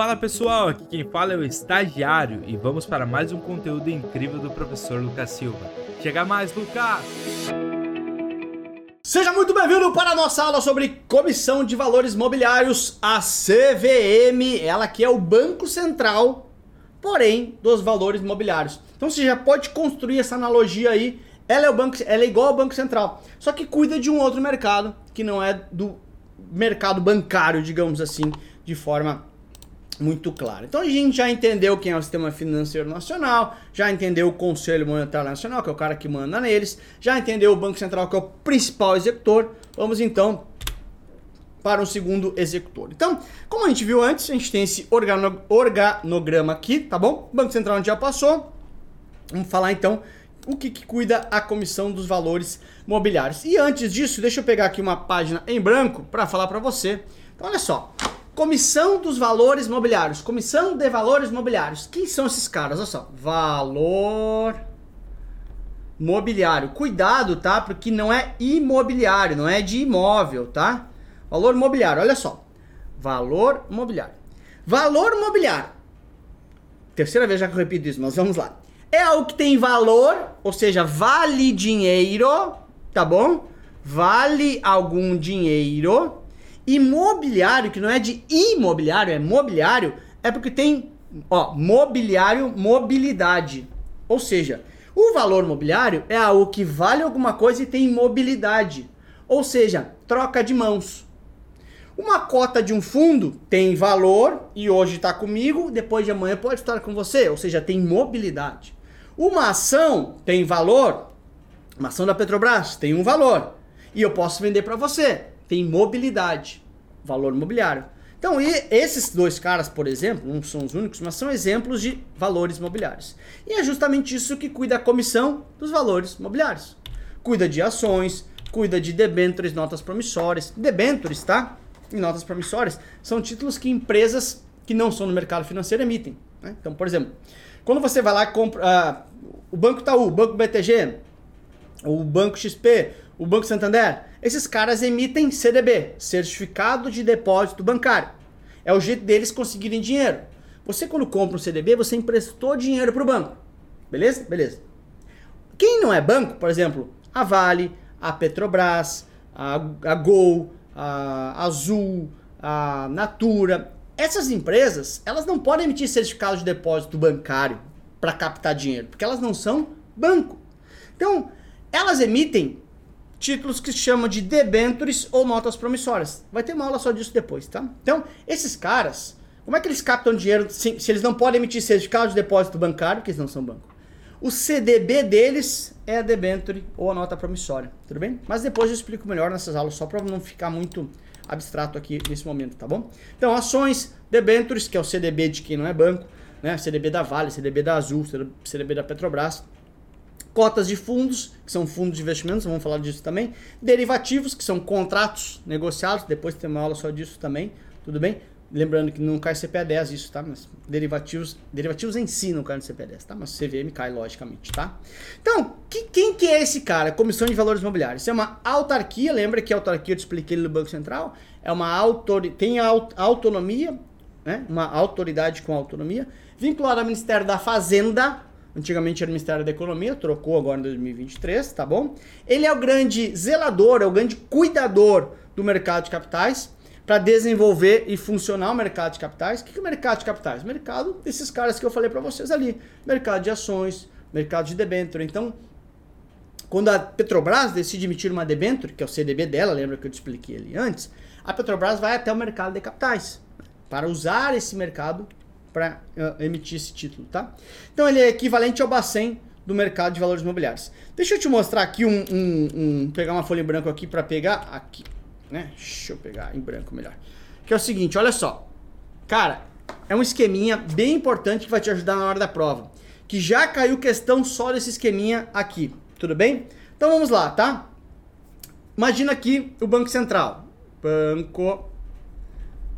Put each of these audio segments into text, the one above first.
Fala pessoal, aqui quem fala é o estagiário e vamos para mais um conteúdo incrível do professor Lucas Silva. Chega mais, Lucas! Seja muito bem-vindo para a nossa aula sobre Comissão de Valores Mobiliários, a CVM, ela que é o Banco Central, porém, dos valores mobiliários. Então você já pode construir essa analogia aí, ela é, o banco, ela é igual ao Banco Central, só que cuida de um outro mercado, que não é do mercado bancário, digamos assim, de forma muito claro. Então a gente já entendeu quem é o sistema financeiro nacional, já entendeu o Conselho Monetário Nacional, que é o cara que manda neles, já entendeu o Banco Central, que é o principal executor. Vamos então para o segundo executor. Então, como a gente viu antes, a gente tem esse organo, organograma aqui, tá bom? O Banco Central já passou. Vamos falar então o que, que cuida a Comissão dos Valores Mobiliários. E antes disso, deixa eu pegar aqui uma página em branco para falar para você. Então, olha só. Comissão dos Valores Mobiliários. Comissão de Valores Mobiliários. Quem são esses caras? Olha só. Valor mobiliário. Cuidado, tá? Porque não é imobiliário, não é de imóvel, tá? Valor mobiliário, olha só. Valor mobiliário. Valor mobiliário. Terceira vez já que eu repito isso, mas vamos lá. É algo que tem valor, ou seja, vale dinheiro, tá bom? Vale algum dinheiro Imobiliário, que não é de imobiliário, é mobiliário, é porque tem, ó, mobiliário, mobilidade. Ou seja, o valor mobiliário é algo que vale alguma coisa e tem mobilidade. Ou seja, troca de mãos. Uma cota de um fundo tem valor e hoje está comigo, depois de amanhã pode estar com você, ou seja, tem mobilidade. Uma ação tem valor, uma ação da Petrobras tem um valor e eu posso vender para você, tem mobilidade, valor imobiliário. Então, esses dois caras, por exemplo, não são os únicos, mas são exemplos de valores imobiliários. E é justamente isso que cuida a comissão dos valores imobiliários. Cuida de ações, cuida de debêntures, notas promissórias. Debêntures, tá? E notas promissórias são títulos que empresas que não são no mercado financeiro emitem. Né? Então, por exemplo, quando você vai lá e compra uh, o Banco Itaú, o Banco BTG, o Banco XP, o Banco Santander, esses caras emitem CDB, Certificado de Depósito Bancário. É o jeito deles conseguirem dinheiro. Você quando compra um CDB, você emprestou dinheiro para o banco. Beleza? Beleza. Quem não é banco, por exemplo, a Vale, a Petrobras, a, a Gol, a Azul, a Natura, essas empresas, elas não podem emitir certificado de depósito bancário para captar dinheiro, porque elas não são banco. Então, elas emitem títulos que se chamam de debentures ou notas promissórias. Vai ter uma aula só disso depois, tá? Então, esses caras, como é que eles captam dinheiro se, se eles não podem emitir certificado de depósito bancário, porque eles não são banco? O CDB deles é a debenture ou a nota promissória, tudo bem? Mas depois eu explico melhor nessas aulas, só para não ficar muito abstrato aqui nesse momento, tá bom? Então, ações, debentures, que é o CDB de quem não é banco, né? CDB da Vale, CDB da Azul, CDB da Petrobras, cotas de fundos, que são fundos de investimentos, vamos falar disso também, derivativos, que são contratos negociados, depois tem uma aula só disso também, tudo bem? Lembrando que não cai CPA 10 isso, tá? Mas derivativos, derivativos em si não caem no CPA 10, tá? Mas CVM cai logicamente, tá? Então, que, quem que é esse cara? Comissão de Valores Imobiliários. Isso é uma autarquia, lembra que a autarquia eu te expliquei no Banco Central? É uma autoridade, tem autonomia, né? Uma autoridade com autonomia, vinculada ao Ministério da Fazenda, Antigamente era o Ministério da Economia, trocou agora em 2023, tá bom? Ele é o grande zelador, é o grande cuidador do mercado de capitais para desenvolver e funcionar o mercado de capitais. O que é o mercado de capitais? Mercado desses caras que eu falei para vocês ali. Mercado de ações, mercado de debênture. Então, quando a Petrobras decide emitir uma debênture, que é o CDB dela, lembra que eu te expliquei ali antes, a Petrobras vai até o mercado de capitais para usar esse mercado para uh, emitir esse título, tá? Então ele é equivalente ao Bacen do mercado de valores imobiliários. Deixa eu te mostrar aqui um, um, um pegar uma folha em branco aqui para pegar aqui, né? Deixa eu pegar em branco melhor. Que é o seguinte, olha só. Cara, é um esqueminha bem importante que vai te ajudar na hora da prova. Que já caiu questão só desse esqueminha aqui, tudo bem? Então vamos lá, tá? Imagina aqui o Banco Central. Banco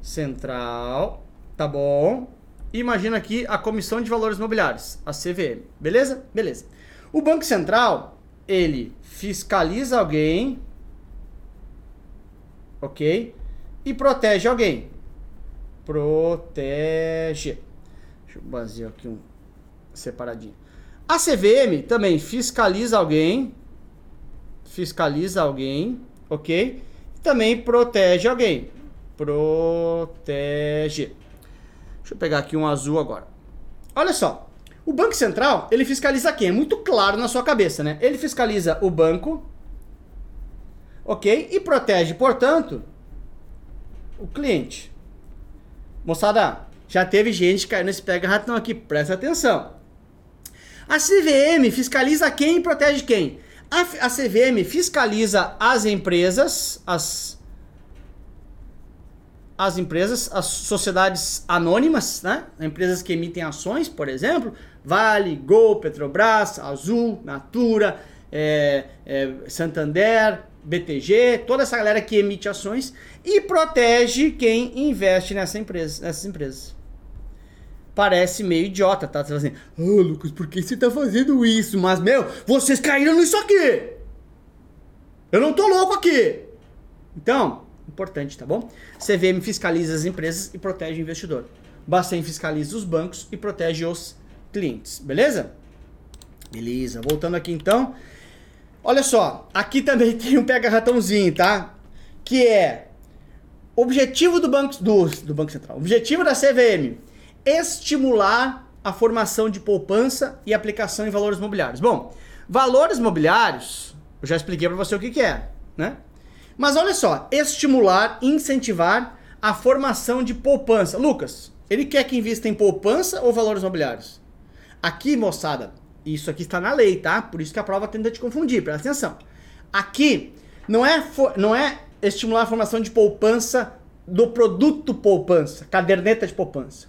Central, tá bom? Imagina aqui a Comissão de Valores Imobiliários, a CVM. Beleza? Beleza. O Banco Central, ele fiscaliza alguém, ok? E protege alguém. protege. Deixa eu fazer aqui um separadinho. A CVM também fiscaliza alguém, fiscaliza alguém, ok? Também protege alguém. Protege. Deixa eu pegar aqui um azul agora. Olha só. O Banco Central, ele fiscaliza quem? É muito claro na sua cabeça, né? Ele fiscaliza o banco, ok? E protege, portanto, o cliente. Moçada, já teve gente caindo nesse pega-ratão aqui, presta atenção. A CVM fiscaliza quem e protege quem? A, a CVM fiscaliza as empresas, as as empresas, as sociedades anônimas, né? Empresas que emitem ações, por exemplo, Vale, Gol, Petrobras, Azul, Natura, é, é, Santander, BTG, toda essa galera que emite ações e protege quem investe nessa empresa, nessas empresas. Parece meio idiota, tá? Você fala assim, oh, Lucas, por que você tá fazendo isso? Mas, meu, vocês caíram nisso aqui! Eu não tô louco aqui! Então, importante, tá bom? CVM fiscaliza as empresas e protege o investidor. Bacen fiscaliza os bancos e protege os clientes, beleza? Beleza, voltando aqui então. Olha só, aqui também tem um pega-ratãozinho, tá? Que é objetivo do banco, do, do banco Central, objetivo da CVM, estimular a formação de poupança e aplicação em valores mobiliários. Bom, valores mobiliários, eu já expliquei para você o que, que é, né? Mas olha só, estimular, incentivar a formação de poupança. Lucas, ele quer que invista em poupança ou valores mobiliários? Aqui, moçada, isso aqui está na lei, tá? Por isso que a prova tenta te confundir, presta atenção. Aqui não é, não é estimular a formação de poupança do produto poupança, caderneta de poupança,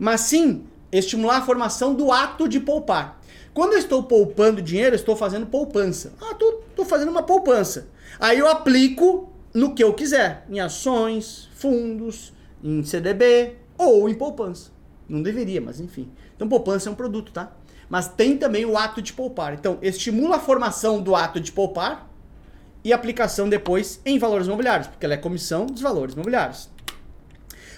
mas sim estimular a formação do ato de poupar. Quando eu estou poupando dinheiro, eu estou fazendo poupança. Ah, tô, tô fazendo uma poupança. Aí eu aplico no que eu quiser, em ações, fundos, em CDB ou em poupança. Não deveria, mas enfim. Então poupança é um produto, tá? mas tem também o ato de poupar. Então, estimula a formação do ato de poupar e aplicação depois em valores imobiliários, porque ela é comissão dos valores imobiliários.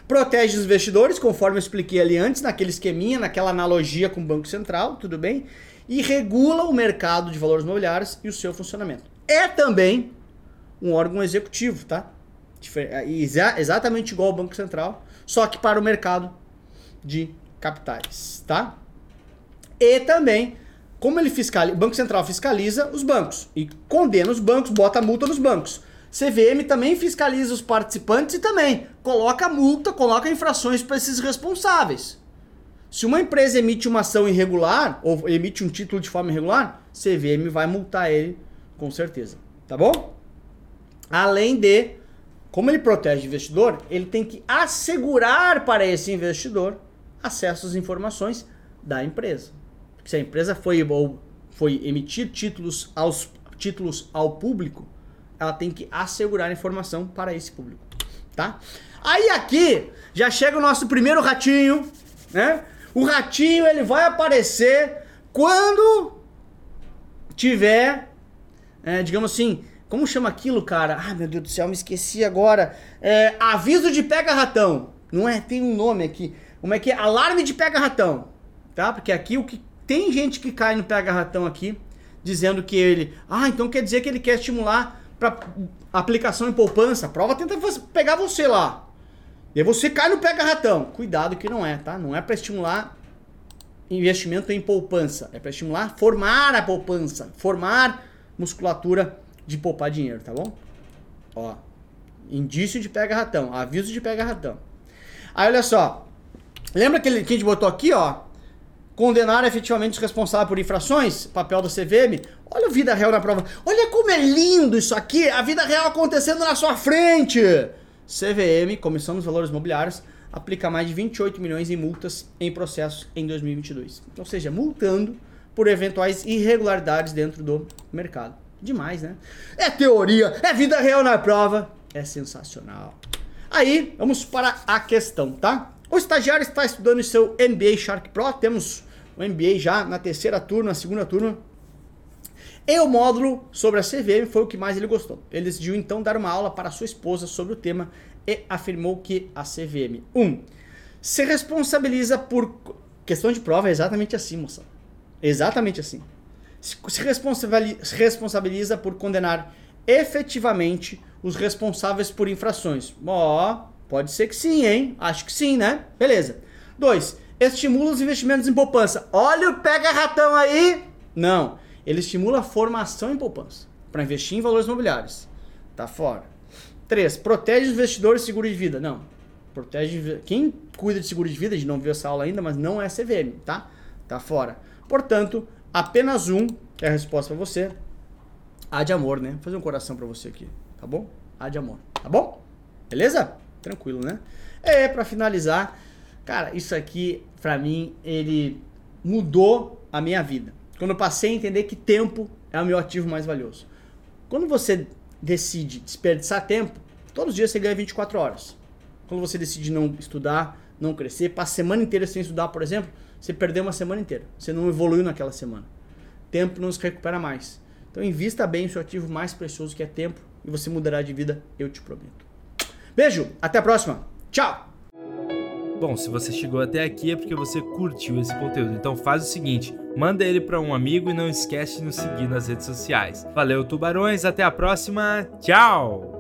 Protege os investidores, conforme eu expliquei ali antes, naquele esqueminha, naquela analogia com o Banco Central, tudo bem? E regula o mercado de valores imobiliários e o seu funcionamento. É também um órgão executivo, tá? É, exatamente igual ao Banco Central, só que para o mercado de capitais, tá? E também, como ele fiscaliza, o Banco Central fiscaliza os bancos e condena os bancos, bota multa nos bancos. CVM também fiscaliza os participantes e também coloca multa, coloca infrações para esses responsáveis. Se uma empresa emite uma ação irregular ou emite um título de forma irregular, CVM vai multar ele com certeza, tá bom? Além de, como ele protege o investidor, ele tem que assegurar para esse investidor acesso às informações da empresa se a empresa foi, foi emitir títulos, aos, títulos ao público, ela tem que assegurar informação para esse público, tá? Aí aqui já chega o nosso primeiro ratinho, né? O ratinho ele vai aparecer quando tiver, é, digamos assim, como chama aquilo, cara? Ah, meu Deus do céu, me esqueci agora. É, aviso de pega-ratão. Não é? Tem um nome aqui. Como é que é? Alarme de pega-ratão. Tá? Porque aqui o que tem gente que cai no pega ratão aqui, dizendo que ele, ah, então quer dizer que ele quer estimular para aplicação em poupança. A prova tenta pegar você lá. E você cai no pega ratão. Cuidado que não é, tá? Não é para estimular investimento em poupança, é para estimular formar a poupança, formar musculatura de poupar dinheiro, tá bom? Ó, indício de pega ratão, aviso de pega ratão. Aí olha só, lembra aquele que a gente botou aqui, ó? Condenar efetivamente os responsáveis por infrações, papel da CVM. Olha a vida real na prova. Olha como é lindo isso aqui, a vida real acontecendo na sua frente. CVM, Comissão dos Valores Imobiliários, aplica mais de 28 milhões em multas em processo em 2022. Ou seja, multando por eventuais irregularidades dentro do mercado. Demais, né? É teoria, é vida real na prova. É sensacional. Aí, vamos para a questão, tá? O estagiário está estudando seu MBA Shark Pro. Temos o MBA já na terceira turma, na segunda turma. E o módulo sobre a CVM foi o que mais ele gostou. Ele decidiu então dar uma aula para sua esposa sobre o tema e afirmou que a CVM 1 um, se responsabiliza por questão de prova é exatamente assim, moça. Exatamente assim. Se responsabiliza por condenar efetivamente os responsáveis por infrações. Ó, oh, pode ser que sim, hein? Acho que sim, né? Beleza. 2. Estimula os investimentos em poupança. Olha o pega-ratão aí! Não. Ele estimula a formação em poupança para investir em valores imobiliários. Tá fora. 3. Protege os investidores de seguro de vida. Não. Protege. Quem cuida de seguro de vida, a gente não viu essa aula ainda, mas não é CVM, tá? Tá fora. Portanto, apenas um, é a resposta para você. A de amor, né? Vou fazer um coração para você aqui, tá bom? A de amor, tá bom? Beleza? Tranquilo, né? É, para finalizar, cara, isso aqui, para mim, ele mudou a minha vida. Quando eu passei a entender que tempo é o meu ativo mais valioso. Quando você decide desperdiçar tempo, todos os dias você ganha 24 horas. Quando você decide não estudar, não crescer, passa a semana inteira sem estudar, por exemplo, você perdeu uma semana inteira. Você não evoluiu naquela semana. Tempo não se recupera mais. Então invista bem o seu ativo mais precioso que é tempo e você mudará de vida, eu te prometo. Beijo, até a próxima. Tchau. Bom, se você chegou até aqui é porque você curtiu esse conteúdo. Então faz o seguinte, manda ele para um amigo e não esquece de nos seguir nas redes sociais. Valeu, tubarões, até a próxima. Tchau.